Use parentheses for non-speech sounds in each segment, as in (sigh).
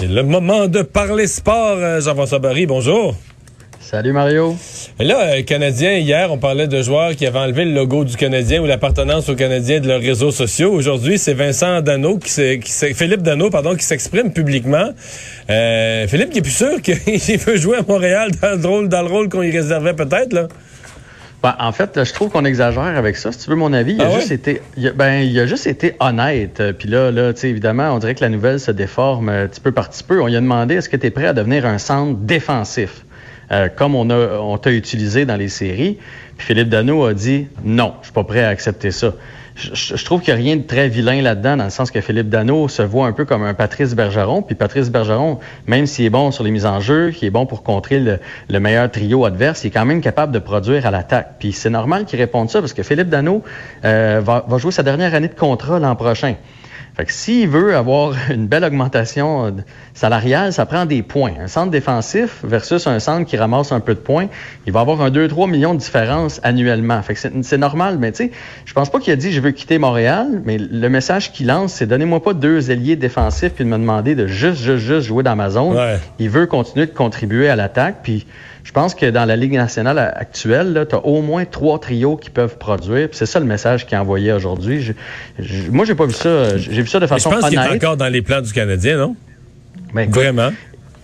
C'est le moment de parler sport. Euh, Jean-François Barry, bonjour. Salut Mario. Et là, euh, Canadien, hier, on parlait de joueurs qui avaient enlevé le logo du Canadien ou l'appartenance au Canadien de leurs réseaux sociaux. Aujourd'hui, c'est Vincent Dano, qui, qui Philippe Dano, pardon, qui s'exprime publiquement. Euh, Philippe qui est plus sûr (laughs) qu'il veut jouer à Montréal dans le rôle, dans le rôle qu'on y réservait peut-être, là. Ben, en fait, je trouve qu'on exagère avec ça. Si tu veux mon avis, il a, ah juste, été, ben, il a juste été honnête. Puis là, là évidemment, on dirait que la nouvelle se déforme euh, petit peu par petit peu. On lui a demandé est-ce que tu es prêt à devenir un centre défensif, euh, comme on, a, on t'a utilisé dans les séries. Puis Philippe Dano a dit non, je suis pas prêt à accepter ça je, trouve qu'il n'y a rien de très vilain là-dedans, dans le sens que Philippe Dano se voit un peu comme un Patrice Bergeron. Puis Patrice Bergeron, même s'il est bon sur les mises en jeu, qui est bon pour contrer le, meilleur trio adverse, il est quand même capable de produire à l'attaque. Puis c'est normal qu'il réponde ça, parce que Philippe Dano euh, va jouer sa dernière année de contrat l'an prochain. Fait que s'il veut avoir (laughs) une belle augmentation euh, salariale, ça prend des points. Un centre défensif versus un centre qui ramasse un peu de points, il va avoir un 2-3 millions de différence annuellement. Fait que c'est normal, mais tu sais, je pense pas qu'il a dit je veux quitter Montréal, mais le message qu'il lance, c'est donnez-moi pas deux ailiers défensifs puis de me demander de juste, juste, juste jouer dans ma zone. Il veut continuer de contribuer à l'attaque, puis je pense que dans la Ligue nationale actuelle, tu as au moins trois trios qui peuvent produire. C'est ça le message qu'il a envoyé aujourd'hui. Je, je, moi, j'ai pas vu ça. J'ai vu ça de façon honnête. Je pense qu'il est encore dans les plans du Canadien, non? Ben, Vraiment?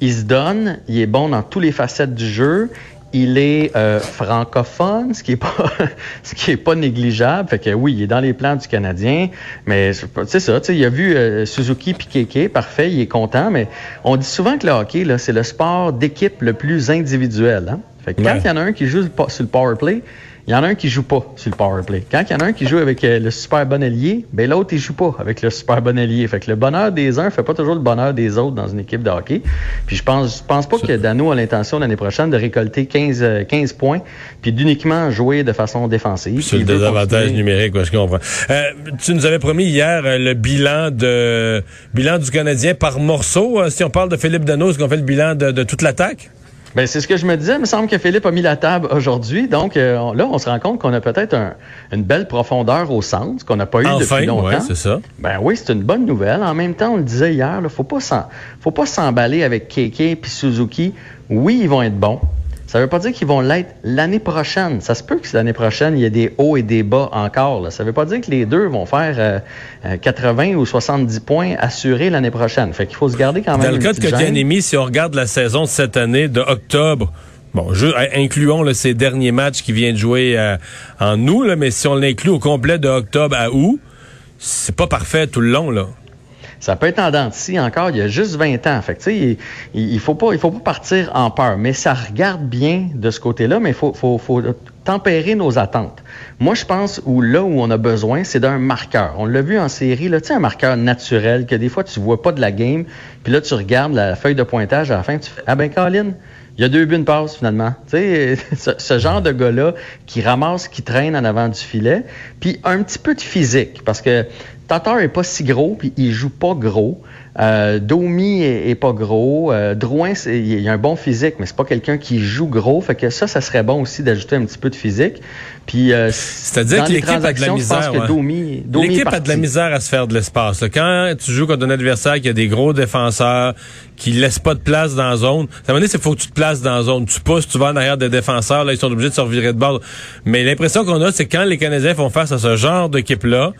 Il se donne, il est bon dans toutes les facettes du jeu il est euh, francophone, ce qui est pas (laughs) ce qui est pas négligeable. Fait que oui, il est dans les plans du Canadien, mais c'est ça. Il a vu euh, Suzuki puis parfait, il est content. Mais on dit souvent que le hockey, là, c'est le sport d'équipe le plus individuel. Hein? Fait que quand il y en a un qui joue sur le power play, il y en a un qui joue pas sur le power play. Quand il y en a un qui joue avec euh, le super bon allié, ben l'autre il joue pas avec le super bon allié. Fait que le bonheur des uns fait pas toujours le bonheur des autres dans une équipe de hockey. Puis je pense je pense pas que Dano a l'intention l'année prochaine de récolter 15 15 euh, points puis d'uniquement jouer de façon défensive. C'est le désavantage numérique, je comprends. Euh, tu nous avais promis hier le bilan de bilan du Canadien par morceau. si on parle de Philippe Dano, est-ce qu'on fait le bilan de, de toute l'attaque? Ben, c'est ce que je me disais. Il me semble que Philippe a mis la table aujourd'hui. Donc, euh, là, on se rend compte qu'on a peut-être une belle profondeur au centre, qu'on n'a pas eu depuis longtemps. Ouais, c'est ça. Ben oui, c'est une bonne nouvelle. En même temps, on le disait hier, il ne faut pas s'emballer avec Keke et Suzuki. Oui, ils vont être bons. Ça ne veut pas dire qu'ils vont l'être l'année prochaine. Ça se peut que l'année prochaine, il y ait des hauts et des bas encore. Ça ne veut pas dire que les deux vont faire 80 euh, euh, ou 70 points assurés l'année prochaine. Fait qu'il faut se garder quand même. Dans le cas de Kotkaniemi, si on regarde la saison de cette année, de octobre, Bon, je, incluons là, ces derniers matchs qui viennent de jouer euh, en août, mais si on l'inclut au complet de octobre à août, c'est pas parfait tout le long, là. Ça peut être en dents encore, il y a juste 20 ans. Fait que, il, il, faut pas, il faut pas partir en peur. Mais ça regarde bien de ce côté-là, mais il faut, faut, faut tempérer nos attentes. Moi, je pense où là où on a besoin, c'est d'un marqueur. On l'a vu en série, là, tu sais, un marqueur naturel que des fois tu vois pas de la game, puis là tu regardes la feuille de pointage à la fin, tu fais ah ben Colin, il y a deux buts, une passe, finalement. Tu sais, (laughs) ce, genre de gars-là qui ramasse, qui traîne en avant du filet, puis un petit peu de physique, parce que Tatar est pas si gros, puis il joue pas gros. Euh, Domi est, pas gros. Euh, Drouin, il a un bon physique, mais c'est pas quelqu'un qui joue gros. Fait que ça, ça serait bon aussi d'ajouter un petit peu de physique. Puis, euh, c'est-à-dire que l'équipe a de la misère. l'équipe a de la misère à se faire de l'espace. Quand tu joues contre un adversaire qui a des gros défenseurs, qui laisse pas de place dans la zone, ça veut dire qu'il faut que tu te places dans la zone. Tu pousses, tu vas en arrière des défenseurs, là ils sont obligés de se revirer de bord. Mais l'impression qu'on a, c'est quand les Canadiens font face à ce genre d'équipe-là,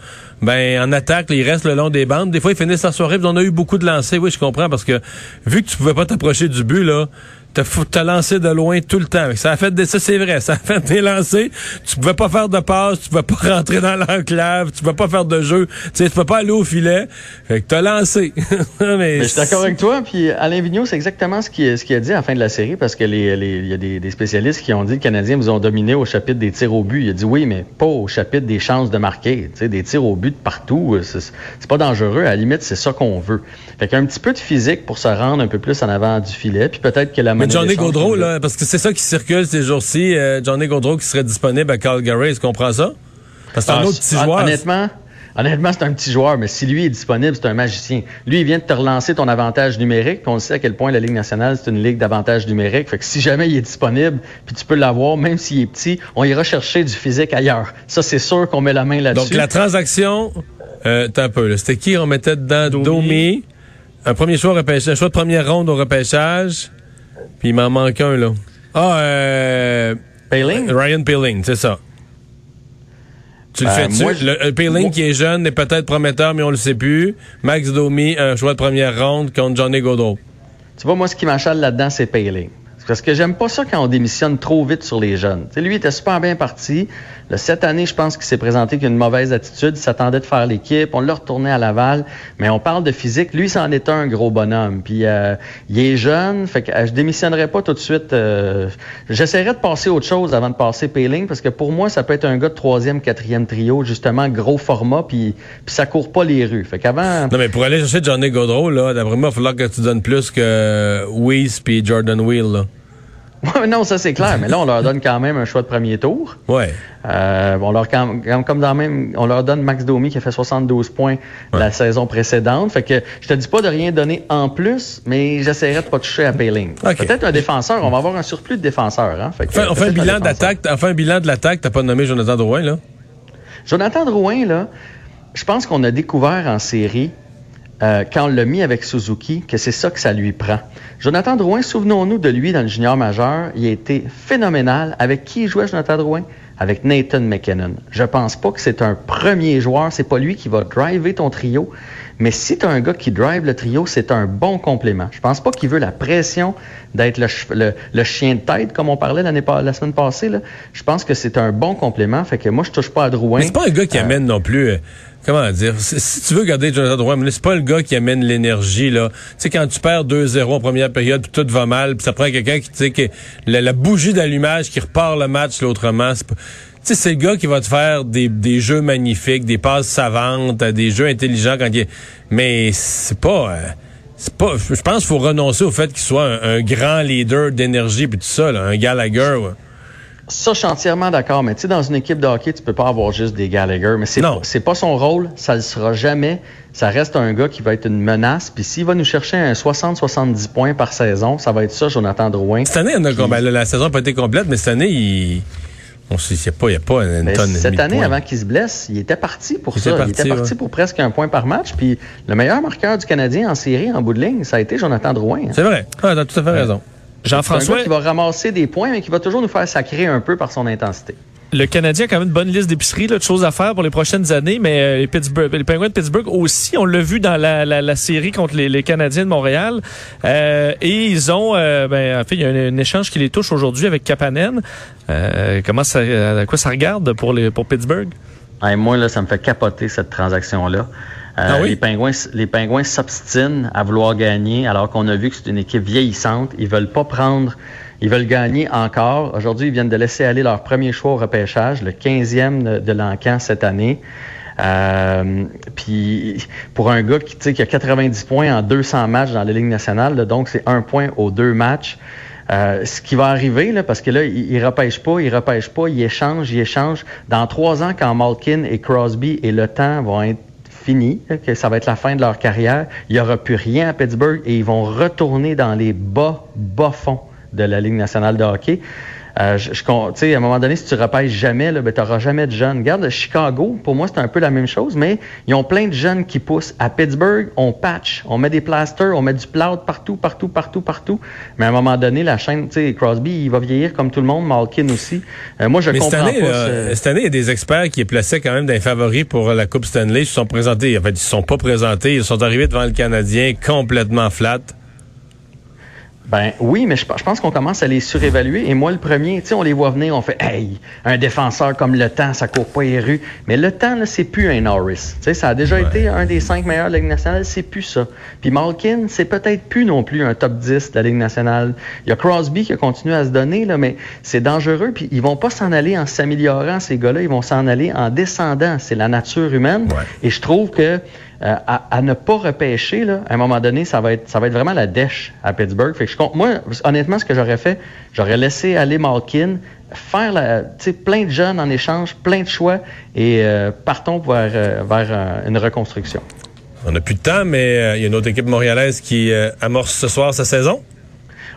ben en attaque, ils restent le long des bandes. Des fois, ils finissent la soirée. On a eu beaucoup de lancers. Oui, je comprends parce que vu que tu pouvais pas t'approcher du but là, t'as lancé de loin tout le temps. Ça a fait des, ça c'est vrai, ça a fait des lancers. Tu pouvais pas faire de passe, tu pouvais pas (laughs) rentrer dans l'enclave, tu pouvais pas faire de jeu, tu sais, tu pouvais pas aller au filet. Fait que t'as lancé. (laughs) mais, je suis d'accord avec toi. Puis Alain Vigneault, c'est exactement ce qu'il ce qu'il a dit à la fin de la série parce que les, il y a des, des, spécialistes qui ont dit que les Canadiens vous ont dominé au chapitre des tirs au but. Il a dit oui, mais pas au chapitre des chances de marquer. Tu sais, des tirs au but de partout, c'est pas dangereux. À la limite, c'est ça qu'on veut. Fait qu'un petit peu de physique pour se rendre un peu plus en avant du filet, puis peut-être que la mais Johnny Gaudreau, là, parce que c'est ça qui circule ces jours-ci, euh, Johnny Gaudreau qui serait disponible à Calgary, tu comprends ça? Parce que c'est un ah, autre petit joueur. Honnêtement, Honnêtement, c'est un petit joueur, mais si lui est disponible, c'est un magicien. Lui, il vient de te relancer ton avantage numérique. on sait à quel point la Ligue nationale, c'est une ligue d'avantage numérique. Fait que si jamais il est disponible, puis tu peux l'avoir, même s'il est petit, on ira chercher du physique ailleurs. Ça, c'est sûr qu'on met la main là-dessus. Donc, la transaction, euh, t'as un peu, C'était qui? On mettait dedans? Domi. Un premier choix au repêchage, un choix de première ronde au repêchage. Puis il m'en manque un, là. Ah, euh. Payling? Ryan Payling, c'est ça. Tu le ben, fais-tu? Le euh, Payling qui est jeune est peut-être prometteur, mais on le sait plus. Max Domi, un choix de première ronde contre Johnny Godot. Tu vois, moi, ce qui m'achale là-dedans, c'est Payling. Parce que j'aime pas ça quand on démissionne trop vite sur les jeunes. Lui, il était super bien parti. cette année, je pense qu'il s'est présenté qu'une mauvaise attitude. Il s'attendait de faire l'équipe. On l'a retourné à Laval. Mais on parle de physique. Lui, c'en est un gros bonhomme. Puis euh, il est jeune. Fait que euh, je démissionnerais pas tout de suite. Euh, j'essaierais de passer autre chose avant de passer Payling. Parce que pour moi, ça peut être un gars de troisième, quatrième trio. Justement, gros format. Puis, puis ça court pas les rues. Fait qu'avant... Non, mais pour aller chercher Johnny Gaudreau, là, d'après moi, il va falloir que tu donnes plus que Weiss puis Jordan Wheel, là. Non, ça c'est clair. Mais là, on leur donne quand même un choix de premier tour. Ouais. Euh, on leur comme dans même, on leur donne Max Domi qui a fait 72 points la saison précédente. Fait que je te dis pas de rien donner en plus, mais j'essaierai de pas toucher à Payling. Peut-être un défenseur. On va avoir un surplus de défenseurs. Hein? Fait on fait un bilan d'attaque. On fait un bilan de l'attaque. T'as pas nommé Jonathan Drouin là? Jonathan Drouin là, je pense qu'on a découvert en série euh, quand on l'a mis avec Suzuki, que c'est ça que ça lui prend. Jonathan Drouin, souvenons-nous de lui dans le junior majeur, il a été phénoménal. Avec qui il jouait Jonathan Drouin? Avec Nathan McKinnon. Je pense pas que c'est un premier joueur, c'est pas lui qui va driver ton trio, mais si tu as un gars qui drive le trio, c'est un bon complément. Je pense pas qu'il veut la pression d'être le, chien de tête, comme on parlait la semaine passée. Là. Je pense que c'est un bon complément. Fait que moi, je touche pas à Drouin. Mais c'est pas un gars qui euh, amène non plus. Comment dire, si tu veux garder Jonathan Drouin, c'est pas le gars qui amène l'énergie, là. Tu sais, quand tu perds 2-0 en première période, puis tout va mal, puis ça prend quelqu'un qui, tu sais, qui, la, bougie d'allumage qui repart le match l'autrement, c'est tu sais, c'est le gars qui va te faire des, des jeux magnifiques, des passes savantes, des jeux intelligents quand il est... Mais c'est pas... Euh, c'est pas... Je pense qu'il faut renoncer au fait qu'il soit un, grand leader d'énergie puis tout ça, là, un Gallagher. Ouais. Ça, je suis entièrement d'accord. Mais tu sais, dans une équipe de hockey, tu peux pas avoir juste des Gallagher. Mais c'est pas, c'est pas son rôle. Ça le sera jamais. Ça reste un gars qui va être une menace. Puis s'il va nous chercher un 60-70 points par saison, ça va être ça, Jonathan Drouin. Cette année, ben, la saison n'a pas été complète, mais cette année, il... On sait, il n'y a, pas une tonne Cette année, avant qu'il se blesse, il était parti pour ça. il était parti pour presque un point par match. Puis le meilleur marqueur du Canadien en série, en bout de ligne, ça a été Jonathan Drouin. C'est vrai. Ah, tu as tout à fait raison. Jean-François? qui va ramasser des points, mais qui va toujours nous faire sacrer un peu par son intensité. Le Canadien a quand même une bonne liste d'épiceries, de choses à faire pour les prochaines années, mais euh, les, Pittsburgh, les Penguins de Pittsburgh aussi, on l'a vu dans la, la, série contre les, Canadiens de Montréal. Euh, et ils ont, euh, ben, en fait, il y a un, échange qui les touche aujourd'hui avec Kapanen. comment ça, à quoi ça regarde pour, les, pour Pittsburgh? moi, là, ça me fait capoter cette transaction-là. Euh, ah les Pingouins, les Pingouins s'obstinent à vouloir gagner alors qu'on a vu que c'est une équipe vieillissante. Ils veulent pas prendre, ils veulent gagner encore. Aujourd'hui, ils viennent de laisser aller leur premier choix au repêchage, le 15e de, l'encan cette année. Euh, puis pour un gars qui, qui a 90 points en 200 matchs dans la Ligue nationale, donc c'est un point aux deux matchs. Euh, ce qui va arriver, là, parce que là, il, il repêche pas, il repêche pas, il échange, il échange. Dans trois ans, quand Malkin et Crosby et Le Temps vont être que ça va être la fin de leur carrière. Il n'y aura plus rien à Pittsburgh et ils vont retourner dans les bas, bas fonds de la Ligue nationale de hockey. Euh, je, à un moment donné, si tu repêches jamais, ben, tu n'auras jamais de jeunes. Regarde, Chicago, pour moi, c'est un peu la même chose, mais ils ont plein de jeunes qui poussent. À Pittsburgh, on patch, on met des plasters, on met du plout partout, partout, partout, partout. Mais à un moment donné, la chaîne, tu sais, Crosby, il va vieillir comme tout le monde, Malkin aussi. Euh, moi, je comprends cette année, pas. Cette année, il y a des experts qui plaçaient quand même des favoris pour la Coupe Stanley. Ils se sont présentés. En fait, ils ne sont pas présentés. Ils sont arrivés devant le Canadien complètement flat. Ben oui, mais je, pense qu'on commence à les surévaluer. Et moi, le premier, tu sais, on les voit venir, on fait Hey, un défenseur comme le temps, ça court pas les rues. Mais le temps, là, c'est plus un Norris. Tu sais, ça a déjà été un des cinq meilleurs de la Ligue nationale, c'est plus ça. Puis Malkin, c'est peut-être plus non plus un top 10 de la Ligue nationale. Il y a Crosby qui a continué à se donner, là, mais c'est dangereux. Puis ils vont pas s'en aller en s'améliorant, ces gars-là, ils vont s'en aller en descendant. C'est la nature humaine. Et je trouve que euh, à, ne pas repêcher, là, à un moment donné, ça va être, ça va être vraiment la dèche à Pittsburgh. Je moi, honnêtement, ce que j'aurais fait, j'aurais laissé aller Malkin, faire plein de jeunes en échange, plein de choix, et euh, partons vers, euh, vers une reconstruction. On n'a plus de temps, mais il y a une autre équipe montréalaise qui amorce ce soir sa saison.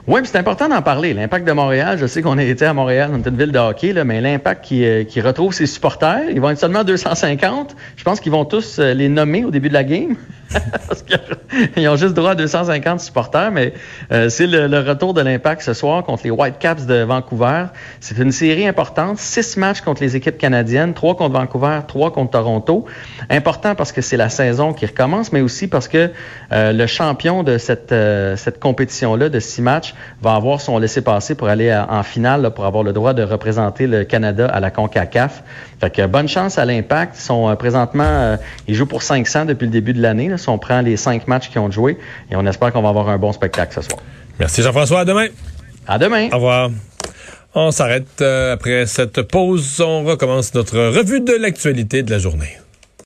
Oui, c'est important d'en parler. L'impact de Montréal, je sais qu'on a été à Montréal, dans une ville de hockey, là, mais l'impact qui, euh, qui, retrouve ses supporters, ils vont être seulement 250. Je pense qu'ils vont tous euh, les nommer au début de la game. (laughs) Parce qu'ils (laughs) ont juste droit à 250 supporters, mais euh, c'est le, retour de l'impact ce soir contre les Whitecaps de Vancouver. C'est une série importante. Six matchs contre les équipes canadiennes, trois contre Vancouver, trois contre Toronto. Important parce que c'est la saison qui recommence, mais aussi parce que le champion de cette, cette compétition-là de six matchs va avoir son laissé-passer pour aller en finale, pour avoir le droit de représenter le Canada à la CONCACAF. Fait que bonne chance à l'Impact. Ils sont euh, présentement, euh, ils jouent pour 500 depuis le début de l'année. Si on prend les cinq matchs qu'ils ont joués, et on espère qu'on va avoir un bon spectacle ce soir. Merci Jean-François. À demain. À demain. Au revoir. On s'arrête euh, après cette pause. On recommence notre revue de l'actualité de la journée.